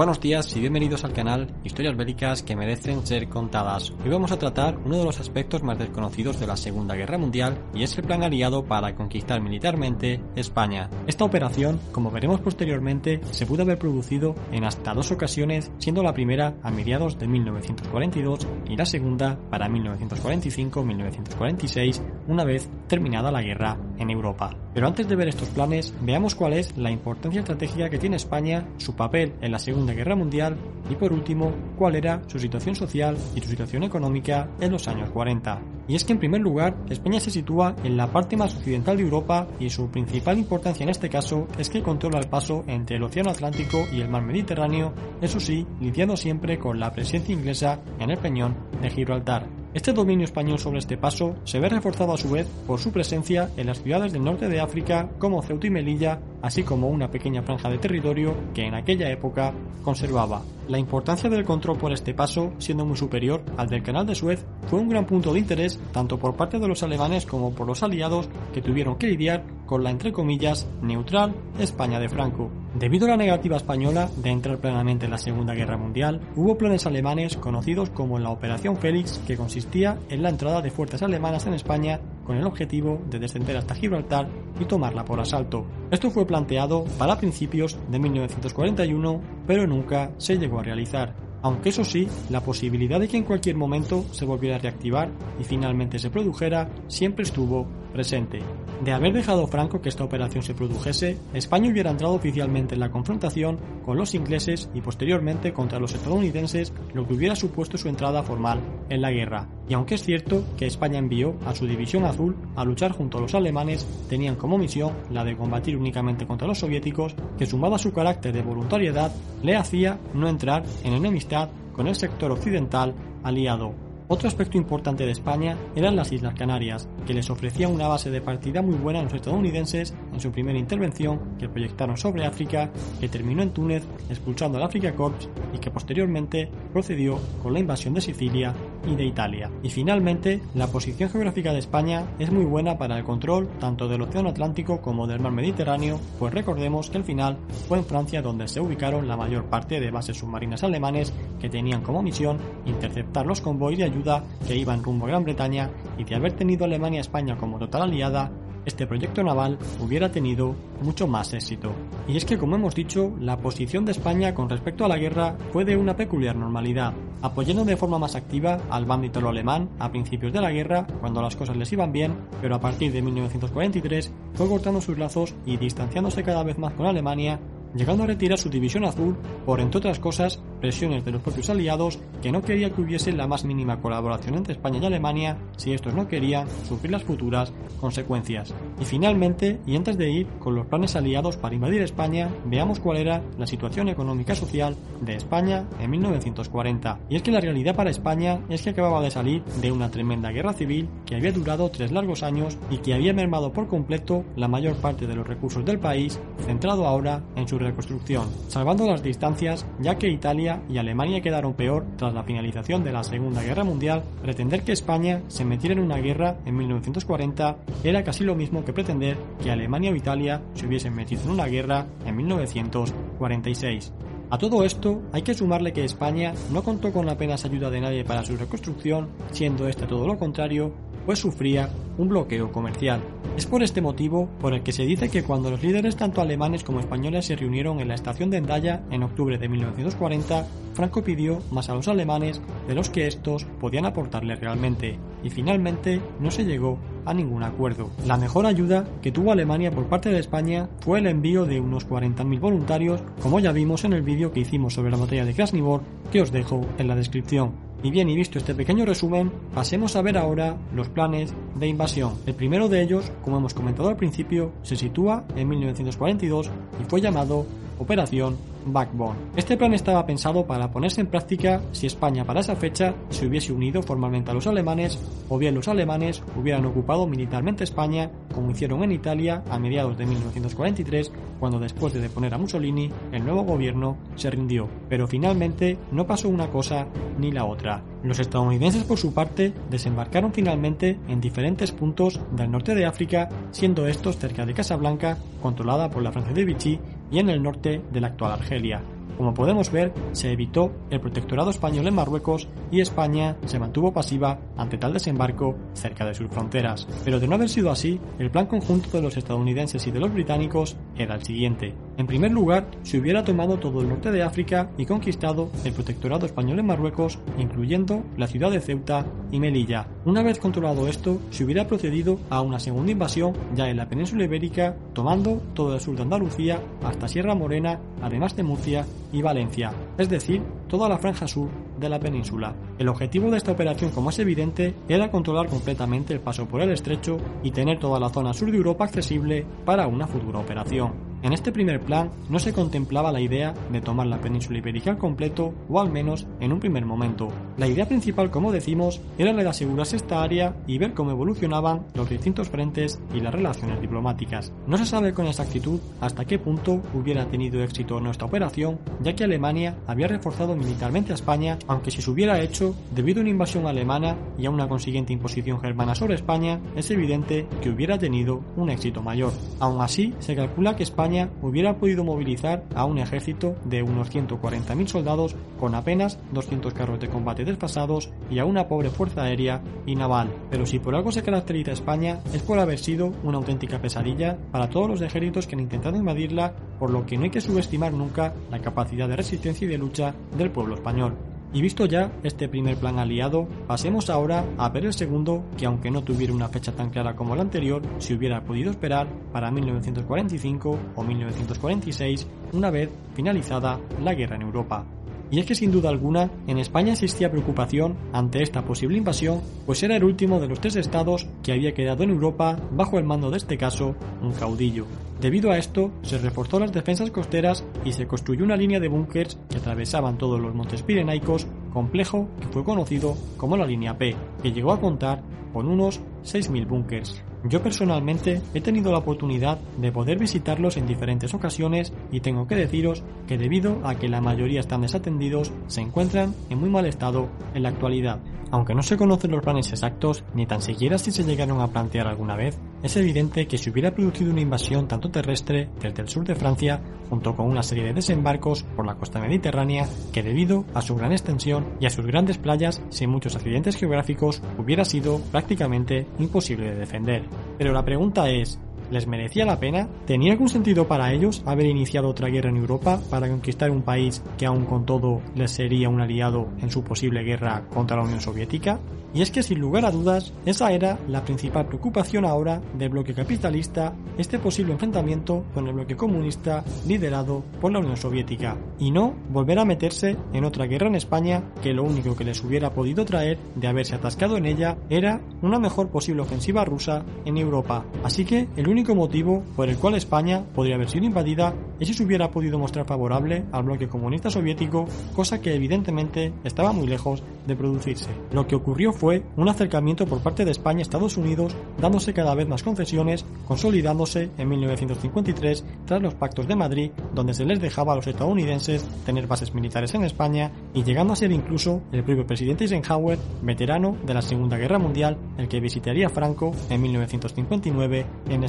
Buenos días y bienvenidos al canal Historias bélicas que merecen ser contadas. Hoy vamos a tratar uno de los aspectos más desconocidos de la Segunda Guerra Mundial y es el plan aliado para conquistar militarmente España. Esta operación, como veremos posteriormente, se pudo haber producido en hasta dos ocasiones, siendo la primera a mediados de 1942 y la segunda para 1945-1946, una vez terminada la guerra en Europa. Pero antes de ver estos planes, veamos cuál es la importancia estratégica que tiene España, su papel en la Segunda Guerra Mundial y por último, cuál era su situación social y su situación económica en los años 40. Y es que en primer lugar, España se sitúa en la parte más occidental de Europa y su principal importancia en este caso es que controla el paso entre el Océano Atlántico y el Mar Mediterráneo, eso sí, lidiando siempre con la presencia inglesa en el peñón de Gibraltar. Este dominio español sobre este paso se ve reforzado a su vez por su presencia en las ciudades del norte de África como Ceuta y Melilla, así como una pequeña franja de territorio que en aquella época conservaba. La importancia del control por este paso, siendo muy superior al del Canal de Suez, fue un gran punto de interés tanto por parte de los alemanes como por los aliados que tuvieron que lidiar con la entre comillas neutral España de Franco. Debido a la negativa española de entrar plenamente en la Segunda Guerra Mundial, hubo planes alemanes conocidos como la Operación Félix que consistía en la entrada de fuerzas alemanas en España con el objetivo de descender hasta Gibraltar y tomarla por asalto. Esto fue planteado para principios de 1941, pero nunca se llegó a realizar. Aunque eso sí, la posibilidad de que en cualquier momento se volviera a reactivar y finalmente se produjera siempre estuvo presente. De haber dejado Franco que esta operación se produjese, España hubiera entrado oficialmente en la confrontación con los ingleses y posteriormente contra los estadounidenses, lo que hubiera supuesto su entrada formal en la guerra. Y aunque es cierto que España envió a su división azul a luchar junto a los alemanes, tenían como misión la de combatir únicamente contra los soviéticos, que sumado a su carácter de voluntariedad, le hacía no entrar en enemistad con el sector occidental aliado. Otro aspecto importante de España eran las Islas Canarias, que les ofrecían una base de partida muy buena a los estadounidenses en su primera intervención que proyectaron sobre África, que terminó en Túnez expulsando al Africa Corps y que posteriormente procedió con la invasión de Sicilia y de Italia. Y finalmente, la posición geográfica de España es muy buena para el control tanto del Océano Atlántico como del Mar Mediterráneo, pues recordemos que al final fue en Francia donde se ubicaron la mayor parte de bases submarinas alemanes que tenían como misión interceptar los convoys de ayuda que iban rumbo a Gran Bretaña y de haber tenido Alemania España como total aliada, este proyecto naval hubiera tenido mucho más éxito. Y es que, como hemos dicho, la posición de España con respecto a la guerra fue de una peculiar normalidad, apoyando de forma más activa al bando alemán a principios de la guerra, cuando las cosas les iban bien, pero a partir de 1943 fue cortando sus lazos y distanciándose cada vez más con Alemania llegando a retirar su división azul por, entre otras cosas, presiones de los propios aliados que no quería que hubiese la más mínima colaboración entre España y Alemania si estos no querían sufrir las futuras consecuencias. Y finalmente, y antes de ir con los planes aliados para invadir España, veamos cuál era la situación económica y social de España en 1940. Y es que la realidad para España es que acababa de salir de una tremenda guerra civil que había durado tres largos años y que había mermado por completo la mayor parte de los recursos del país, centrado ahora en su reconstrucción, salvando las distancias ya que Italia y Alemania quedaron peor tras la finalización de la Segunda Guerra Mundial, pretender que España se metiera en una guerra en 1940 era casi lo mismo que pretender que Alemania o Italia se hubiesen metido en una guerra en 1946. A todo esto hay que sumarle que España no contó con apenas ayuda de nadie para su reconstrucción, siendo este todo lo contrario, pues sufría un bloqueo comercial. Es por este motivo por el que se dice que cuando los líderes tanto alemanes como españoles se reunieron en la estación de Endaya en octubre de 1940, Franco pidió más a los alemanes de los que estos podían aportarle realmente, y finalmente no se llegó a ningún acuerdo. La mejor ayuda que tuvo Alemania por parte de España fue el envío de unos 40.000 voluntarios, como ya vimos en el vídeo que hicimos sobre la batalla de Krasnivor, que os dejo en la descripción. Y bien, y visto este pequeño resumen, pasemos a ver ahora los planes de invasión. El primero de ellos, como hemos comentado al principio, se sitúa en 1942 y fue llamado Operación Backbone. Este plan estaba pensado para ponerse en práctica si España para esa fecha se hubiese unido formalmente a los alemanes o bien los alemanes hubieran ocupado militarmente España como hicieron en Italia a mediados de 1943 cuando después de deponer a Mussolini el nuevo gobierno se rindió. Pero finalmente no pasó una cosa ni la otra. Los estadounidenses por su parte desembarcaron finalmente en diferentes puntos del norte de África, siendo estos cerca de Casablanca, controlada por la Francia de Vichy, y en el norte de la actual Argelia. Como podemos ver, se evitó el protectorado español en Marruecos y España se mantuvo pasiva ante tal desembarco cerca de sus fronteras. Pero de no haber sido así, el plan conjunto de los estadounidenses y de los británicos era el siguiente. En primer lugar, se hubiera tomado todo el norte de África y conquistado el protectorado español en Marruecos, incluyendo la ciudad de Ceuta y Melilla. Una vez controlado esto, se hubiera procedido a una segunda invasión ya en la península ibérica, tomando todo el sur de Andalucía hasta Sierra Morena, además de Murcia y Valencia, es decir, toda la franja sur de la península. El objetivo de esta operación, como es evidente, era controlar completamente el paso por el estrecho y tener toda la zona sur de Europa accesible para una futura operación. En este primer plan no se contemplaba la idea de tomar la península ibérica al completo, o al menos en un primer momento. La idea principal, como decimos, era la de asegurarse esta área y ver cómo evolucionaban los distintos frentes y las relaciones diplomáticas. No se sabe con exactitud hasta qué punto hubiera tenido éxito nuestra operación, ya que Alemania había reforzado militarmente a España, aunque si se hubiera hecho debido a una invasión alemana y a una consiguiente imposición germana sobre España, es evidente que hubiera tenido un éxito mayor. Aún así, se calcula que España hubiera podido movilizar a un ejército de unos 140.000 soldados con apenas 200 carros de combate desfasados y a una pobre fuerza aérea y naval. Pero si por algo se caracteriza España es por haber sido una auténtica pesadilla para todos los ejércitos que han intentado invadirla, por lo que no hay que subestimar nunca la capacidad de resistencia y de lucha del pueblo español. Y visto ya este primer plan aliado, pasemos ahora a ver el segundo, que aunque no tuviera una fecha tan clara como el anterior, se hubiera podido esperar para 1945 o 1946, una vez finalizada la guerra en Europa. Y es que sin duda alguna, en España existía preocupación ante esta posible invasión, pues era el último de los tres estados que había quedado en Europa bajo el mando de este caso, un caudillo. Debido a esto, se reforzó las defensas costeras y se construyó una línea de búnkers que atravesaban todos los montes pirenaicos, complejo que fue conocido como la línea P, que llegó a contar con unos 6.000 búnkers. Yo personalmente he tenido la oportunidad de poder visitarlos en diferentes ocasiones y tengo que deciros que debido a que la mayoría están desatendidos, se encuentran en muy mal estado en la actualidad. Aunque no se conocen los planes exactos, ni tan siquiera si se llegaron a plantear alguna vez, es evidente que si hubiera producido una invasión tanto terrestre desde el sur de Francia, junto con una serie de desembarcos por la costa mediterránea, que debido a su gran extensión y a sus grandes playas, sin muchos accidentes geográficos, hubiera sido prácticamente imposible de defender. Pero la pregunta es, ¿Les merecía la pena? ¿Tenía algún sentido para ellos haber iniciado otra guerra en Europa para conquistar un país que aún con todo les sería un aliado en su posible guerra contra la Unión Soviética? Y es que sin lugar a dudas, esa era la principal preocupación ahora del bloque capitalista, este posible enfrentamiento con el bloque comunista liderado por la Unión Soviética, y no volver a meterse en otra guerra en España que lo único que les hubiera podido traer de haberse atascado en ella era una mejor posible ofensiva rusa en Europa. Así que el único motivo por el cual España podría haber sido invadida es si se hubiera podido mostrar favorable al bloque comunista soviético, cosa que evidentemente estaba muy lejos de producirse. Lo que ocurrió fue un acercamiento por parte de España a Estados Unidos, dándose cada vez más concesiones, consolidándose en 1953 tras los pactos de Madrid, donde se les dejaba a los estadounidenses tener bases militares en España y llegando a ser incluso el propio presidente Eisenhower, veterano de la Segunda Guerra Mundial, el que visitaría Franco en 1959 en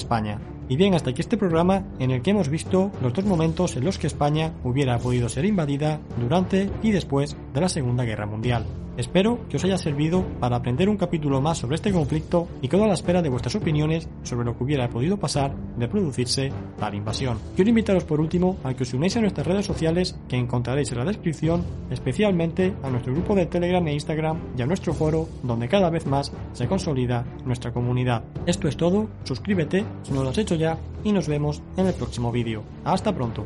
Y bien, hasta aquí este programa en el que hemos visto los dos momentos en los que España hubiera podido ser invadida durante y después de la Segunda Guerra Mundial. Espero que os haya servido para aprender un capítulo más sobre este conflicto y quedo a la espera de vuestras opiniones sobre lo que hubiera podido pasar de producirse tal invasión. Quiero invitaros por último a que os unáis a nuestras redes sociales que encontraréis en la descripción, especialmente a nuestro grupo de Telegram e Instagram y a nuestro foro donde cada vez más se consolida nuestra comunidad. Esto es todo, suscríbete si no lo has hecho ya y nos vemos en el próximo vídeo. Hasta pronto.